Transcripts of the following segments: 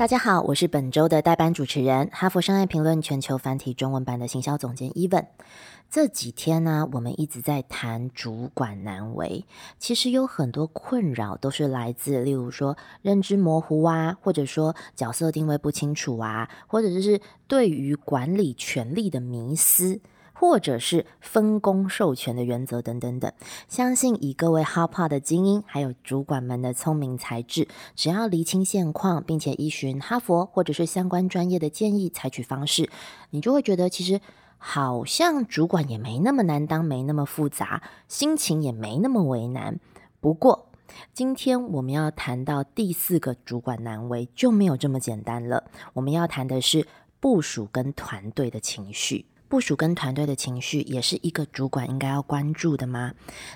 大家好，我是本周的代班主持人，哈佛商业评论全球繁体中文版的行销总监 Evan。这几天呢，我们一直在谈主管难为，其实有很多困扰都是来自，例如说认知模糊啊，或者说角色定位不清楚啊，或者就是对于管理权力的迷思。或者是分工授权的原则等等等，相信以各位哈帕的精英还有主管们的聪明才智，只要厘清现况，并且依循哈佛或者是相关专业的建议采取方式，你就会觉得其实好像主管也没那么难当，没那么复杂，心情也没那么为难。不过今天我们要谈到第四个主管难为就没有这么简单了，我们要谈的是部署跟团队的情绪。部署跟团队的情绪也是一个主管应该要关注的吗？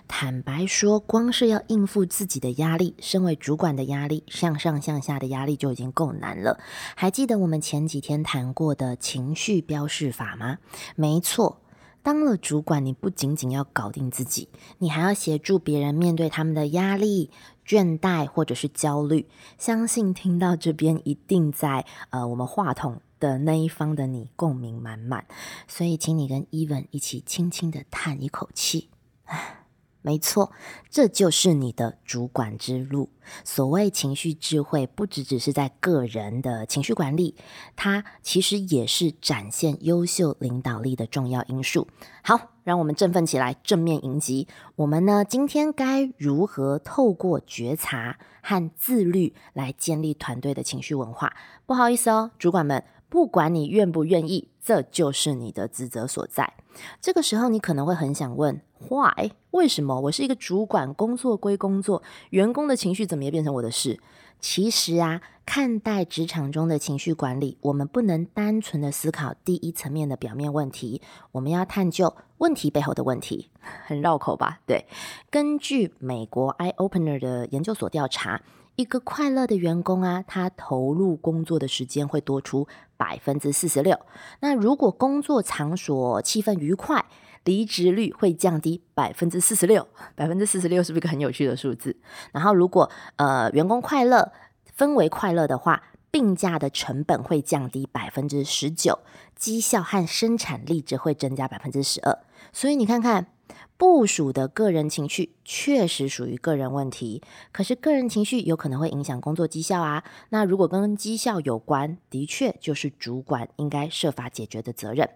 坦白说，光是要应付自己的压力，身为主管的压力，向上向下的压力就已经够难了。还记得我们前几天谈过的情绪标示法吗？没错，当了主管，你不仅仅要搞定自己，你还要协助别人面对他们的压力、倦怠或者是焦虑。相信听到这边，一定在呃，我们话筒。的那一方的你共鸣满满，所以请你跟 Even 一起轻轻的叹一口气。唉，没错，这就是你的主管之路。所谓情绪智慧，不只只是在个人的情绪管理，它其实也是展现优秀领导力的重要因素。好，让我们振奋起来，正面迎击。我们呢，今天该如何透过觉察和自律来建立团队的情绪文化？不好意思哦，主管们。不管你愿不愿意，这就是你的职责所在。这个时候，你可能会很想问：Why？为什么？我是一个主管，工作归工作，员工的情绪怎么也变成我的事？其实啊，看待职场中的情绪管理，我们不能单纯的思考第一层面的表面问题，我们要探究问题背后的问题。很绕口吧？对。根据美国 Eye Opener 的研究所调查。一个快乐的员工啊，他投入工作的时间会多出百分之四十六。那如果工作场所气氛愉快，离职率会降低百分之四十六。百分之四十六是不是一个很有趣的数字？然后如果呃员工快乐，氛围快乐的话，病假的成本会降低百分之十九，绩效和生产力则会增加百分之十二。所以你看看。部署的个人情绪确实属于个人问题，可是个人情绪有可能会影响工作绩效啊。那如果跟绩效有关，的确就是主管应该设法解决的责任。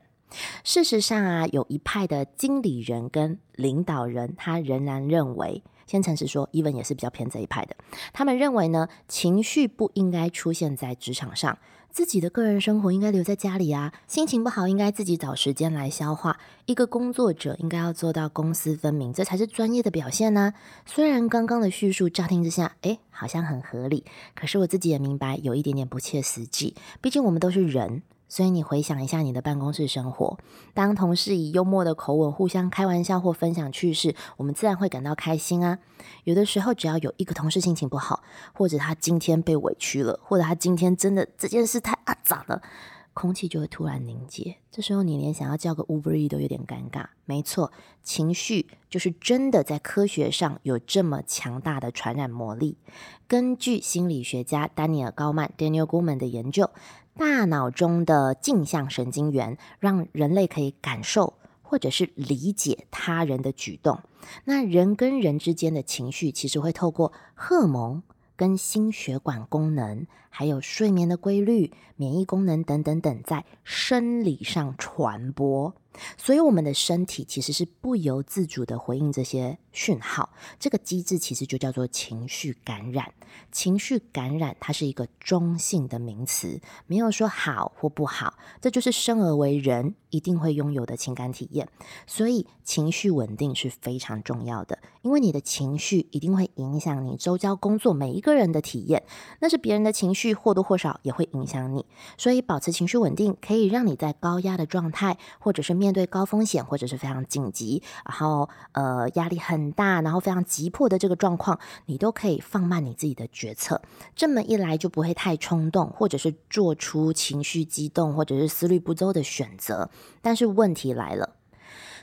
事实上啊，有一派的经理人跟领导人，他仍然认为，先诚实说，伊文也是比较偏这一派的。他们认为呢，情绪不应该出现在职场上。自己的个人生活应该留在家里啊，心情不好应该自己找时间来消化。一个工作者应该要做到公私分明，这才是专业的表现呢。虽然刚刚的叙述乍听之下，哎，好像很合理，可是我自己也明白有一点点不切实际。毕竟我们都是人。所以你回想一下你的办公室生活，当同事以幽默的口吻互相开玩笑或分享趣事，我们自然会感到开心啊。有的时候，只要有一个同事心情不好，或者他今天被委屈了，或者他今天真的这件事太啊咋了，空气就会突然凝结。这时候你连想要叫个 Uber E 都有点尴尬。没错，情绪就是真的在科学上有这么强大的传染魔力。根据心理学家丹尼尔高曼 Daniel Goleman 的研究。大脑中的镜像神经元让人类可以感受或者是理解他人的举动。那人跟人之间的情绪，其实会透过荷蒙、跟心血管功能，还有睡眠的规律、免疫功能等等等，在生理上传播。所以，我们的身体其实是不由自主的回应这些讯号。这个机制其实就叫做情绪感染。情绪感染它是一个中性的名词，没有说好或不好，这就是生而为人一定会拥有的情感体验。所以，情绪稳定是非常重要的，因为你的情绪一定会影响你周遭工作每一个人的体验。那是别人的情绪或多或少也会影响你。所以，保持情绪稳定可以让你在高压的状态，或者是面对高风险或者是非常紧急，然后呃压力很大，然后非常急迫的这个状况，你都可以放慢你自己的决策。这么一来就不会太冲动，或者是做出情绪激动或者是思虑不周的选择。但是问题来了，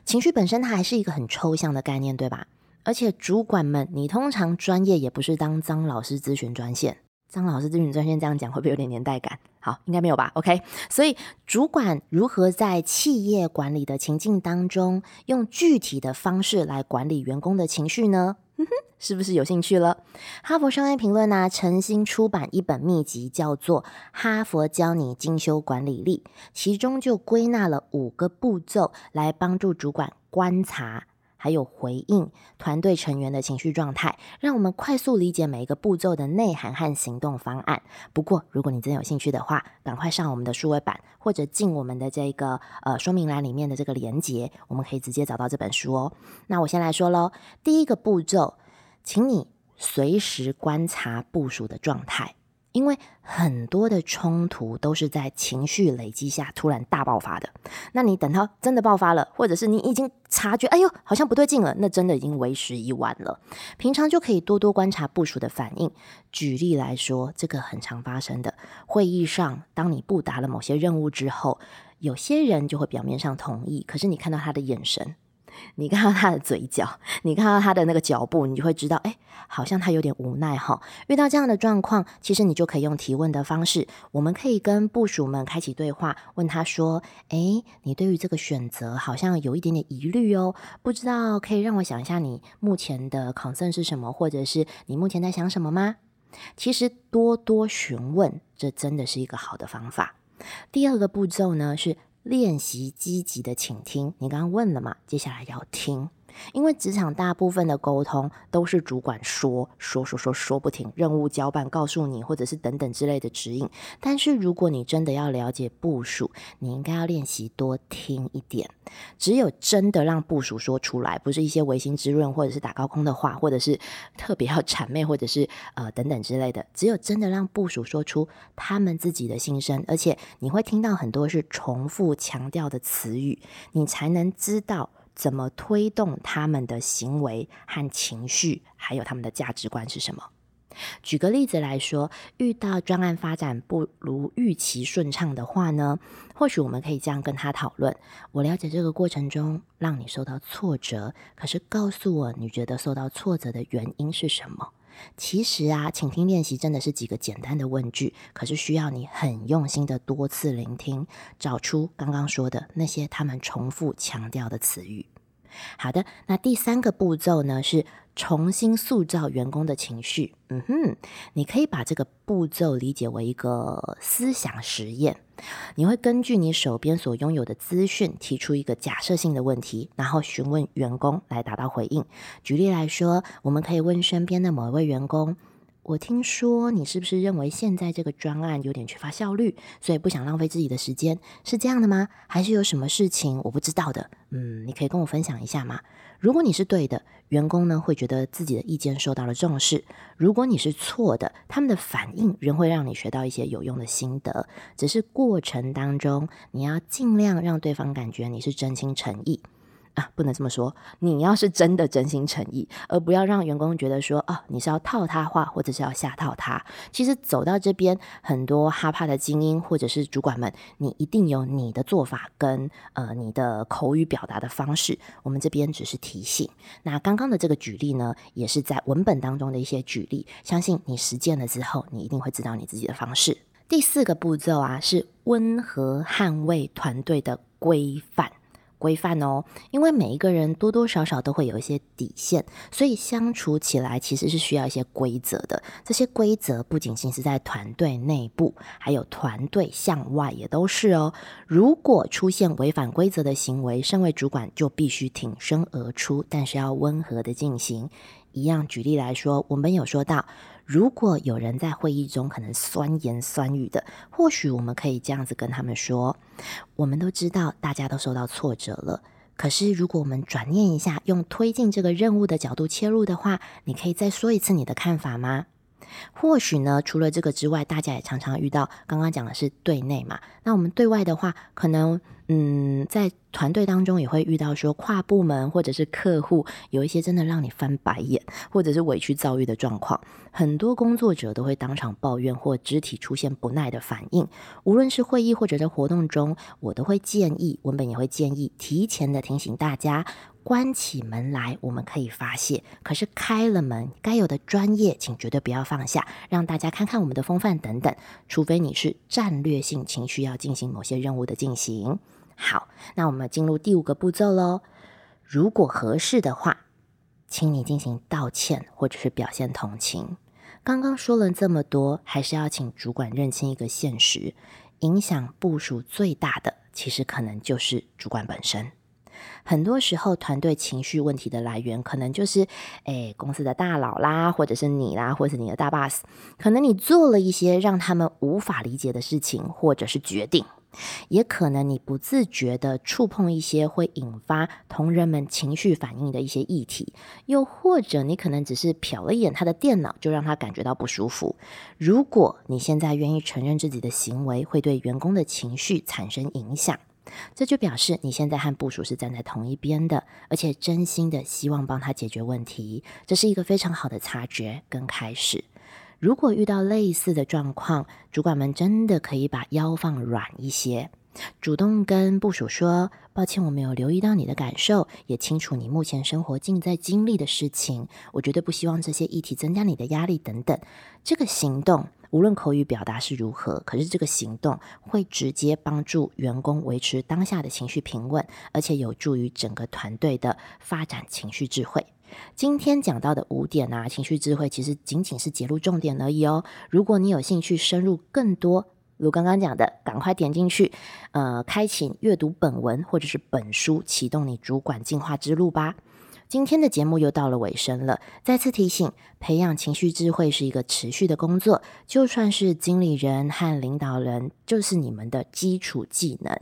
情绪本身它还是一个很抽象的概念，对吧？而且主管们，你通常专业也不是当张老师咨询专线。张老师咨询专线这样讲会不会有点年代感？好，应该没有吧？OK，所以主管如何在企业管理的情境当中，用具体的方式来管理员工的情绪呢？哼哼，是不是有兴趣了？哈佛商业评论呢，诚心出版一本秘籍，叫做《哈佛教你精修管理力》，其中就归纳了五个步骤，来帮助主管观察。还有回应团队成员的情绪状态，让我们快速理解每一个步骤的内涵和行动方案。不过，如果你真有兴趣的话，赶快上我们的数位版，或者进我们的这个呃说明栏里面的这个连接，我们可以直接找到这本书哦。那我先来说喽，第一个步骤，请你随时观察部署的状态。因为很多的冲突都是在情绪累积下突然大爆发的，那你等到真的爆发了，或者是你已经察觉，哎呦，好像不对劲了，那真的已经为时已晚了。平常就可以多多观察部署的反应。举例来说，这个很常发生的，会议上，当你布达了某些任务之后，有些人就会表面上同意，可是你看到他的眼神。你看到他的嘴角，你看到他的那个脚步，你就会知道，哎，好像他有点无奈哈。遇到这样的状况，其实你就可以用提问的方式，我们可以跟部署们开启对话，问他说，哎，你对于这个选择好像有一点点疑虑哦，不知道可以让我想一下你目前的 concern 是什么，或者是你目前在想什么吗？其实多多询问，这真的是一个好的方法。第二个步骤呢是。练习积极的倾听，你刚刚问了嘛？接下来要听，因为职场大部分的沟通都是主管说说说说说不停，任务交办告诉你，或者是等等之类的指引。但是如果你真的要了解部署，你应该要练习多听一点。只有真的让部署说出来，不是一些违心之论，或者是打高空的话，或者是 特别要谄媚，或者是呃等等之类的。只有真的让部署说出他们自己的心声，而且你会听到很多是重复强调的词语，你才能知道怎么推动他们的行为和情绪，还有他们的价值观是什么。举个例子来说，遇到专案发展不如预期顺畅的话呢，或许我们可以这样跟他讨论：我了解这个过程中让你受到挫折，可是告诉我你觉得受到挫折的原因是什么？其实啊，倾听练习真的是几个简单的问句，可是需要你很用心的多次聆听，找出刚刚说的那些他们重复强调的词语。好的，那第三个步骤呢是。重新塑造员工的情绪，嗯哼，你可以把这个步骤理解为一个思想实验。你会根据你手边所拥有的资讯，提出一个假设性的问题，然后询问员工来达到回应。举例来说，我们可以问身边的某一位员工。我听说你是不是认为现在这个专案有点缺乏效率，所以不想浪费自己的时间，是这样的吗？还是有什么事情我不知道的？嗯，你可以跟我分享一下吗？如果你是对的，员工呢会觉得自己的意见受到了重视；如果你是错的，他们的反应仍会让你学到一些有用的心得。只是过程当中，你要尽量让对方感觉你是真心诚意。啊，不能这么说。你要是真的真心诚意，而不要让员工觉得说，哦，你是要套他话，或者是要下套他。其实走到这边，很多哈帕的精英或者是主管们，你一定有你的做法跟呃你的口语表达的方式。我们这边只是提醒。那刚刚的这个举例呢，也是在文本当中的一些举例。相信你实践了之后，你一定会知道你自己的方式。第四个步骤啊，是温和捍卫团队的规范。规范哦，因为每一个人多多少少都会有一些底线，所以相处起来其实是需要一些规则的。这些规则不仅仅是在团队内部，还有团队向外也都是哦。如果出现违反规则的行为，身为主管就必须挺身而出，但是要温和的进行。一样举例来说，我们有说到。如果有人在会议中可能酸言酸语的，或许我们可以这样子跟他们说：我们都知道大家都受到挫折了，可是如果我们转念一下，用推进这个任务的角度切入的话，你可以再说一次你的看法吗？或许呢，除了这个之外，大家也常常遇到，刚刚讲的是对内嘛，那我们对外的话，可能嗯，在团队当中也会遇到说跨部门或者是客户有一些真的让你翻白眼或者是委屈遭遇的状况，很多工作者都会当场抱怨或肢体出现不耐的反应。无论是会议或者在活动中，我都会建议文本也会建议提前的提醒大家。关起门来，我们可以发泄；可是开了门，该有的专业，请绝对不要放下，让大家看看我们的风范等等。除非你是战略性情绪要进行某些任务的进行。好，那我们进入第五个步骤喽。如果合适的话，请你进行道歉或者是表现同情。刚刚说了这么多，还是要请主管认清一个现实：影响部署最大的，其实可能就是主管本身。很多时候，团队情绪问题的来源，可能就是，诶，公司的大佬啦，或者是你啦，或者是你的大 boss，可能你做了一些让他们无法理解的事情，或者是决定，也可能你不自觉的触碰一些会引发同人们情绪反应的一些议题，又或者你可能只是瞟了一眼他的电脑，就让他感觉到不舒服。如果你现在愿意承认自己的行为会对员工的情绪产生影响，这就表示你现在和部署是站在同一边的，而且真心的希望帮他解决问题，这是一个非常好的察觉跟开始。如果遇到类似的状况，主管们真的可以把腰放软一些，主动跟部署说：“抱歉，我没有留意到你的感受，也清楚你目前生活正在经历的事情。我绝对不希望这些议题增加你的压力等等。”这个行动。无论口语表达是如何，可是这个行动会直接帮助员工维持当下的情绪平稳，而且有助于整个团队的发展情绪智慧。今天讲到的五点啊，情绪智慧其实仅仅是揭露重点而已哦。如果你有兴趣深入更多，如刚刚讲的，赶快点进去，呃，开启阅读本文或者是本书，启动你主管进化之路吧。今天的节目又到了尾声了，再次提醒，培养情绪智慧是一个持续的工作。就算是经理人和领导人，就是你们的基础技能。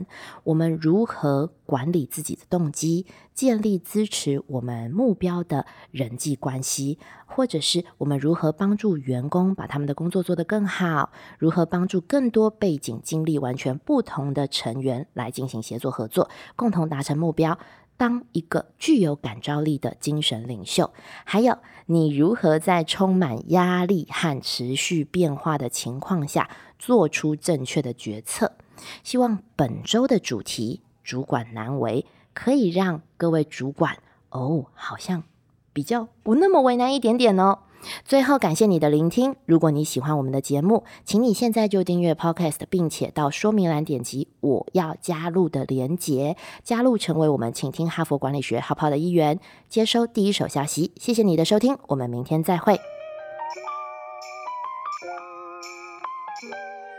我们如何管理自己的动机，建立支持我们目标的人际关系，或者是我们如何帮助员工把他们的工作做得更好？如何帮助更多背景经历完全不同的成员来进行协作合作，共同达成目标？当一个具有感召力的精神领袖，还有你如何在充满压力和持续变化的情况下做出正确的决策？希望本周的主题“主管难为”可以让各位主管哦，好像比较不那么为难一点点哦。最后，感谢你的聆听。如果你喜欢我们的节目，请你现在就订阅 Podcast，并且到说明栏点击“我要加入”的连结，加入成为我们请听哈佛管理学好跑的一员，接收第一手消息。谢谢你的收听，我们明天再会。